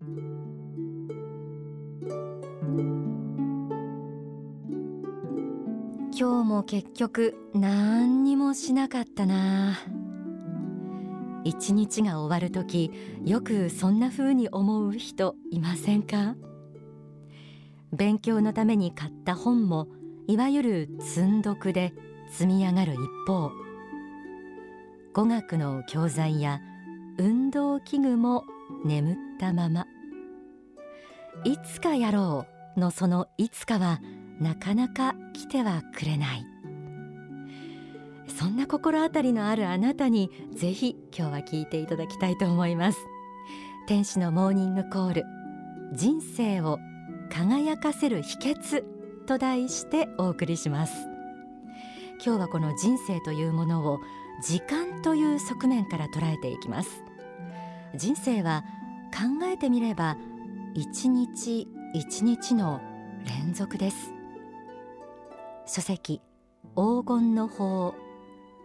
今日も結局何にもしなかったな。一日が終わる時よくそんな風に思う人いませんか？勉強のために買った本もいわゆる積んどくで積み上がる一方。語学の教材や運動器具も眠ったまま。いつかやろうのそのいつかはなかなか来てはくれない。そんな心当たりのあるあなたにぜひ今日は聞いていただきたいと思います。天使のモーニングコール。人生を輝かせる秘訣と題してお送りします。今日はこの人生というものを時間という側面から捉えていきます。人生は考えてみれば一日一日の連続です。書籍黄金の法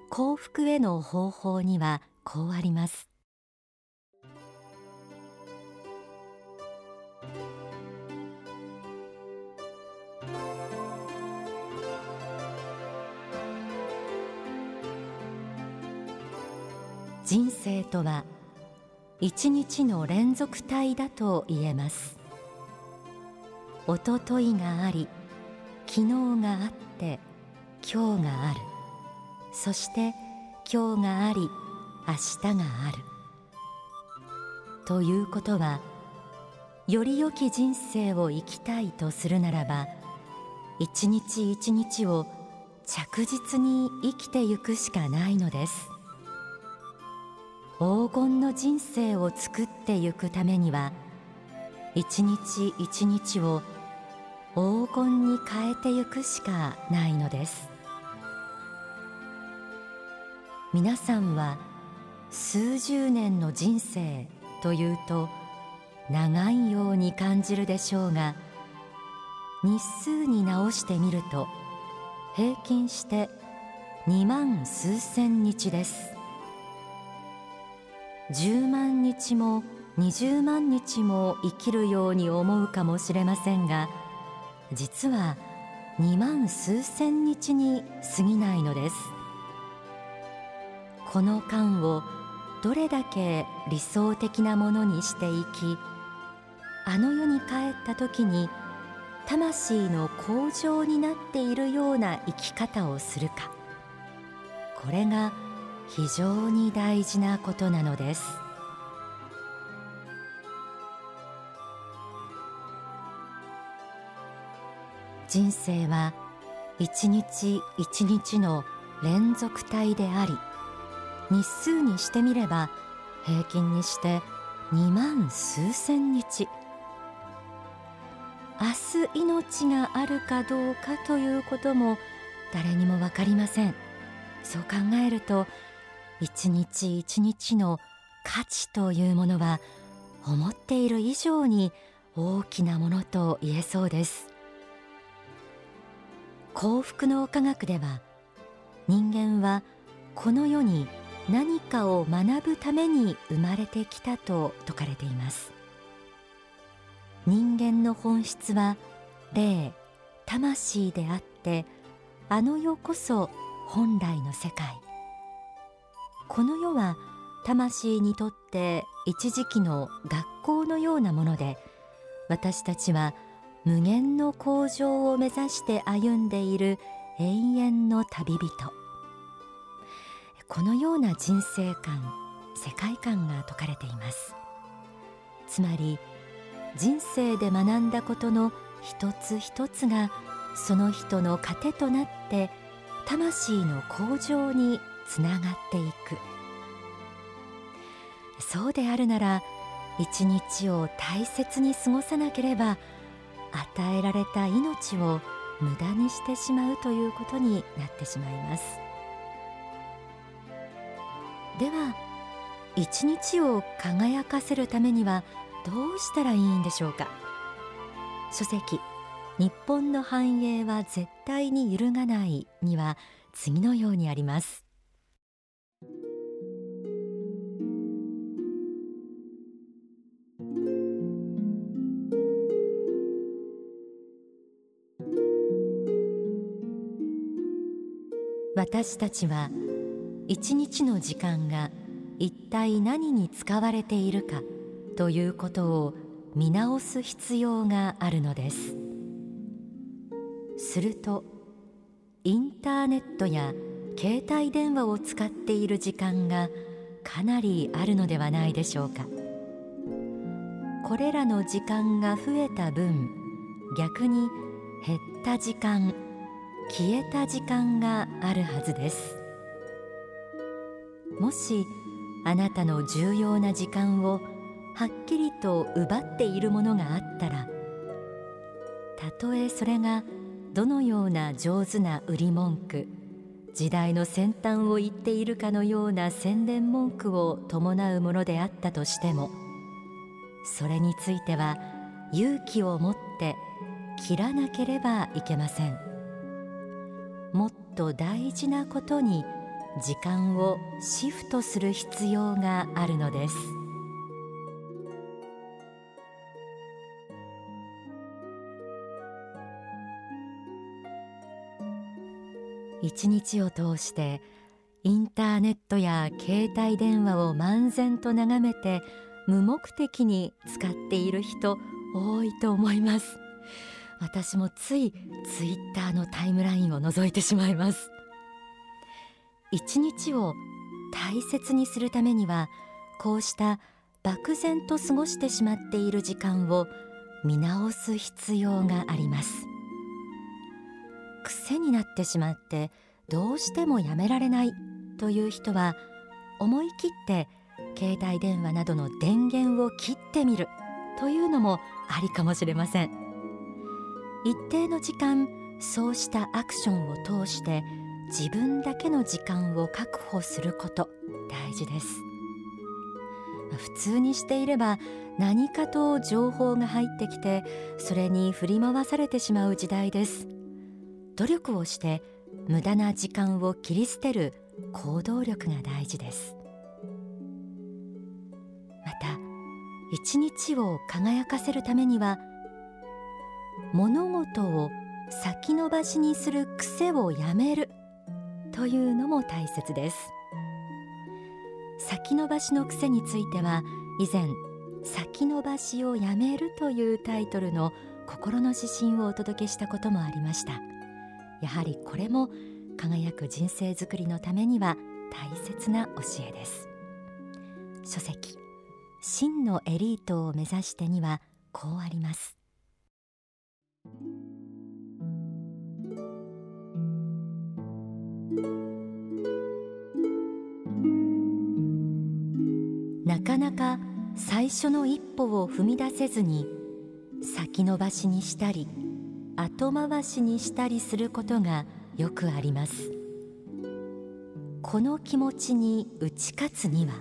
幸福への方法にはこうあります。人生とは一日の連続体だと言えます。おとといがあり昨日があって今日がある。そして今日があり明日がある。ということはより良き人生を生きたいとするならば一日一日を着実に生きてゆくしかないのです。黄金の人生を作ってゆくためには一日一日を黄金に変えてゆくしかないのです。皆さんは数十年の人生というと長いように感じるでしょうが日数に直してみると平均して2万数千日です。10万日も20万日も生きるように思うかもしれませんが実は2万数千日に過ぎないのです。この間をどれだけ理想的なものにしていきあの世に帰った時に魂の向上になっているような生き方をするか。これが非常に大事なことなのです。人生は一日一日の連続体であり日数にしてみれば平均にして2万数千日。明日命があるかどうかということも誰にも分かりません。そう考えると一日一日の価値というものは思っている以上に大きなものと言えそうです。幸福の科学では人間はこの世に何かを学ぶために生まれてきたと説かれています。人間の本質は霊魂であってあの世こそ本来の世界。この世は魂にとって一時期の学校のようなもので私たちは無限の向上を目指して歩んでいる永遠の旅人。このような人生観世界観が説かれています。つまり人生で学んだことの一つ一つがその人の糧となって魂の向上につながっていく。そうであるなら一日を大切に過ごさなければ与えられた命を無駄にしてしまうということになってしまいます。では一日を輝かせるためにはどうしたらいいんでしょうか？書籍日本の繁栄は絶対に揺るがないには次のようにあります。私たちは一日の時間が一体何に使われているかということを見直す必要があるのです。するとインターネットや携帯電話を使っている時間がかなりあるのではないでしょうか。これらの時間が増えた分逆に減った時間消えた時間があるはずです。もしあなたの重要な時間をはっきりと奪っているものがあったらたとえそれがどのような上手な売り文句時代の先端を言っているかのような宣伝文句を伴うものであったとしてもそれについては勇気を持って切らなければいけません。もっと大事なことに時間をシフトする必要があるのです。一日を通してインターネットや携帯電話を漫然と眺めて無目的に使っている人多いと思います。私もついツイッターのタイムラインを覗いてしまいます。一日を大切にするためにはこうした漠然と過ごしてしまっている時間を見直す必要があります。癖になってしまってどうしてもやめられないという人は思い切って携帯電話などの電源を切ってみるというのもありかもしれません。一定の時間そうしたアクションを通して自分だけの時間を確保すること大事です。普通にしていれば何かと情報が入ってきてそれに振り回されてしまう時代です。努力をして無駄な時間を切り捨てる行動力が大事です。また一日を輝かせるためには物事を先延ばしにする癖をやめる。というのも大切です。先延ばしの癖については以前先延ばしをやめるというタイトルの心の指針をお届けしたこともありました。やはりこれも輝く人生づくりのためには大切な教えです。書籍真のエリートを目指してにはこうあります。なかなか最初の一歩を踏み出せずに先延ばしにしたり後回しにしたりすることがよくあります。この気持ちに打ち勝つには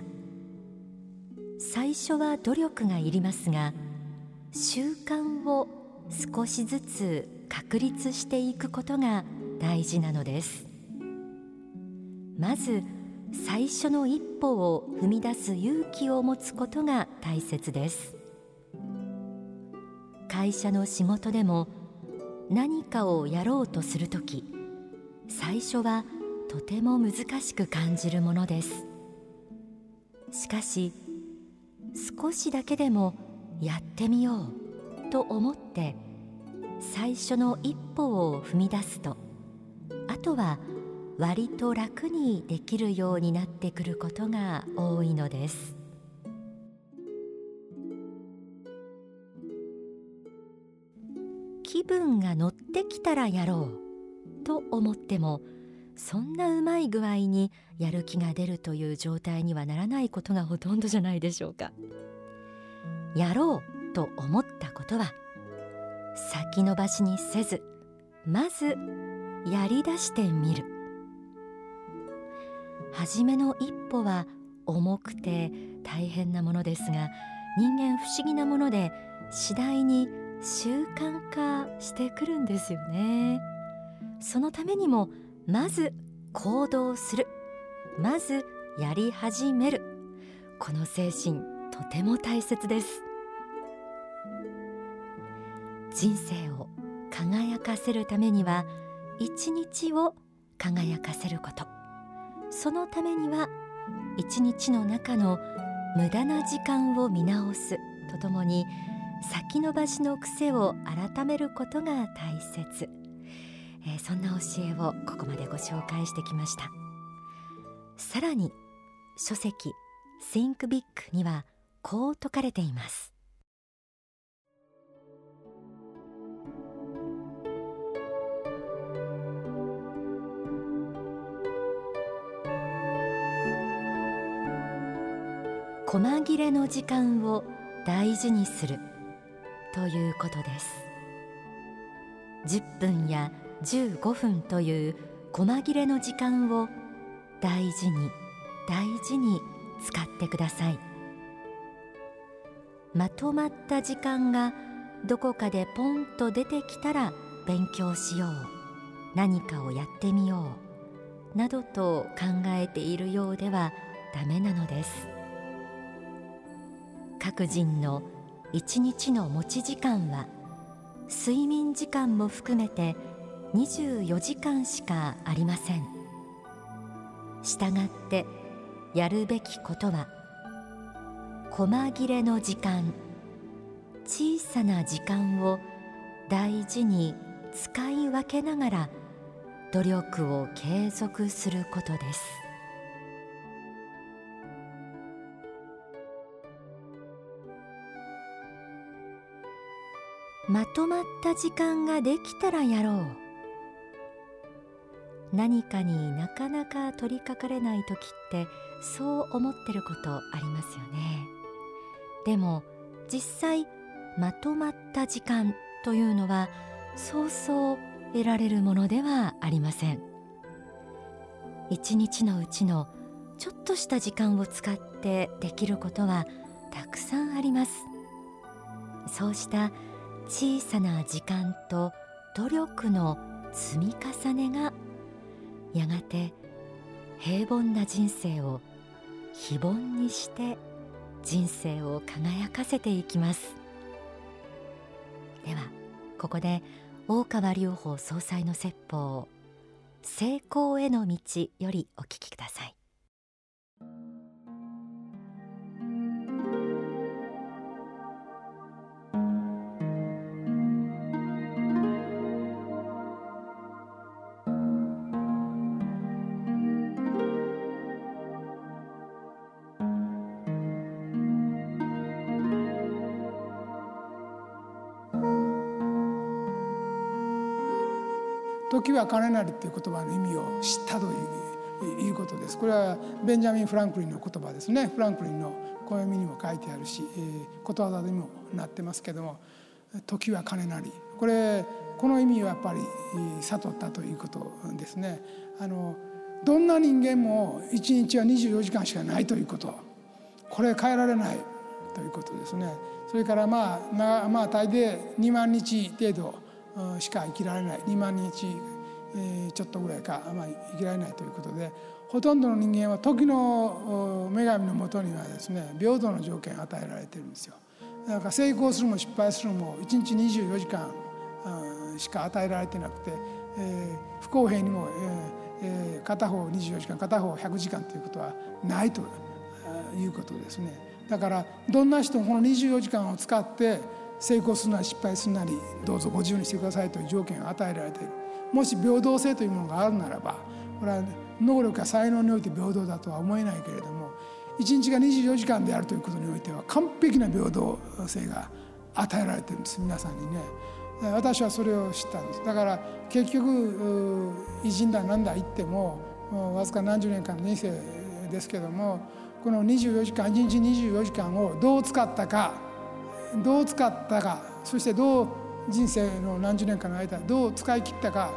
最初は努力がいりますが習慣を少しずつ確立していくことが大事なのです。まず最初の一歩を踏み出す勇気を持つことが大切です。会社の仕事でも何かをやろうとするとき最初はとても難しく感じるものです。しかし少しだけでもやってみよう。と思って最初の一歩を踏み出すとあとは割と楽にできるようになってくることが多いのです。気分が乗ってきたらやろうと思ってもそんなうまい具合にやる気が出るという状態にはならないことがほとんどじゃないでしょうか。やろうと思ったことは先延ばしにせずまずやりだしてみる。初めの一歩は重くて大変なものですが人間不思議なもので次第に習慣化してくるんですよね。そのためにもまず行動する。まずやり始める。この精神とても大切です。人生を輝かせるためには一日を輝かせること。そのためには一日の中の無駄な時間を見直す。とともに先延ばしの癖を改めることが大切、えー、そんな教えをここまでご紹介してきました。さらに書籍 Think Big にはこう説かれています。細切れの時間を大事にする。ということです。10分や15分という細切れの時間を大事に大事に使ってください。まとまった時間がどこかでポンと出てきたら勉強しよう。何かをやってみよう。などと考えているようではダメなのです。各人の一日の持ち時間は睡眠時間も含めて24時間しかありません。したがってやるべきことは細切れの時間小さな時間を大事に使い分けながら努力を継続することです。まとまった時間ができたらやろう。何かになかなか取りかかれない時ってそう思ってることありますよね。でも実際まとまった時間というのはそうそう得られるものではありません。一日のうちのちょっとした時間を使ってできることはたくさんあります。そうした小さな時間と努力の積み重ねがやがて平凡な人生を非凡にして人生を輝かせていきます。ではここで大川隆法総裁の説法成功への道よりお聞きください。時は金なりっていう言葉の意味を知ったといういうことです。これはベンジャミン・フランクリンの言葉ですね。フランクリンの暦にも書いてあるし、えー、ことわざにもなってますけども「時は金なり」これこの意味をやっぱり悟ったということですね。あのどんな人間も一日は24時間しかないということ。これ変えられないということですね。それからまあまあ大抵2万日程度しか生きられない。2万日ちょっとぐらいか、まあ、生きられないということでほとんどの人間は時の女神のもとにはですね平等の条件を与えられてるんですよ。だから成功するも失敗するも1日24時間しか与えられてなくて、えー、不公平にも、えー、片方24時間片方100時間ということはないということですね。だからどんな人もこの24時間を使って成功するなり失敗するなりどうぞご自由にしてくださいという条件が与えられているもし平等性というものがあるならばこれは能力や才能において平等だとは思えないけれども一日が24時間であるということにおいては完璧な平等性が与えられてるんです皆さんにね。私はそれを知ったんです。だから結局偉人だなんだ言ってもわずか何十年間の人生ですけどもこの24時間1日24時間をどう使ったかどう使ったかそしてどう人生の何十年かの間どう使い切ったか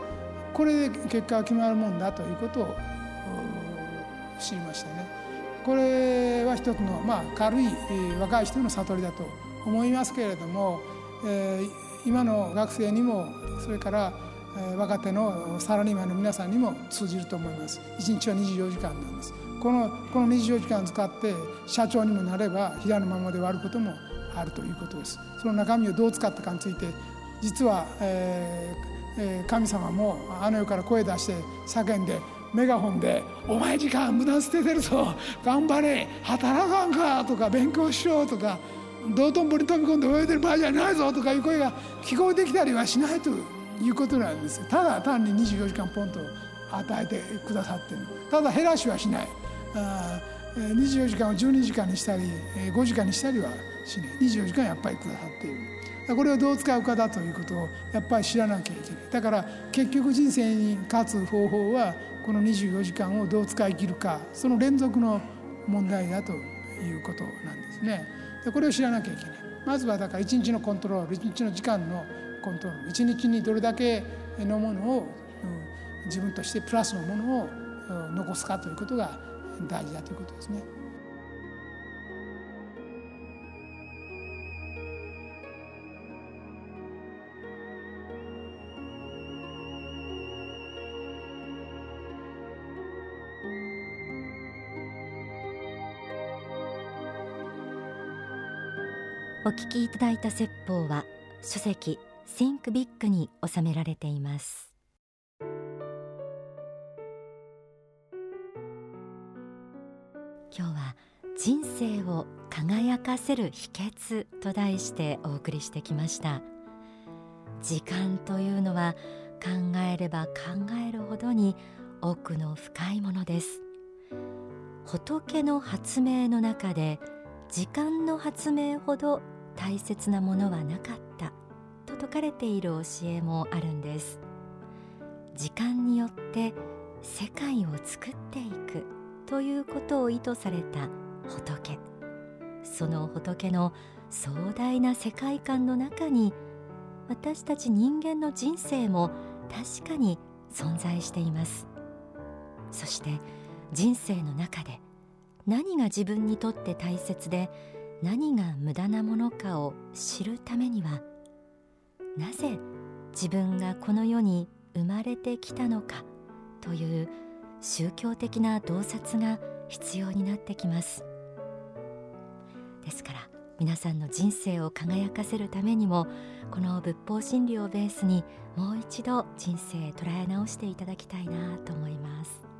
これで結果が決まるもんだということを知りましたね。これは一つの、まあ、軽い、若い人の悟りだと思いますけれども、えー、今の学生にもそれから、えー、若手のサラリーマンの皆さんにも通じると思います。一日は24時間なんです。このこの24時間を使って社長にもなれば平のままで終わることもあるということですその中身をどう使ったかについて実は、ええー、神様もあの世から声出して叫んでメガホンで「お前時間無駄捨ててるぞ頑張れ働かんか」とか「勉強しよう」とか「道頓堀飛び込んで泳いでる場合じゃないぞ」とかいう声が聞こえてきたりはしないということなんですただ単に24時間ポンと与えてくださってる。ただ減らしはしない。あ24時間を12時間にしたり5時間にしたりはしない。24時間やっぱりくださっている。これをどう使うかだということをやっぱり知らなきゃいけない。だから結局人生に勝つ方法はこの24時間をどう使い切るかその連続の問題だということなんですね。でこれを知らなきゃいけない。まずはだから一日のコントロール一日の時間のコントロール。一日にどれだけのものを自分としてプラスのものを残すかということが大事だということですね。お聞きいただいた説法は書籍 Think Big に収められています。今日は人生を輝かせる秘訣と題してお送りしてきました。時間というのは考えれば考えるほどに奥の深いものです。仏の発明の中で時間の発明ほど大切なものはなかったと説かれている教えもあるんです。時間によって世界を作っていくということを意図された仏。その仏の壮大な世界観の中に私たち人間の人生も確かに存在しています。そして人生の中で何が自分にとって大切で何が無駄なものかを知るためにはなぜ自分がこの世に生まれてきたのかという宗教的な洞察が必要になってきます。ですから皆さんの人生を輝かせるためにもこの仏法真理をベースにもう一度人生捉え直していただきたいなと思います。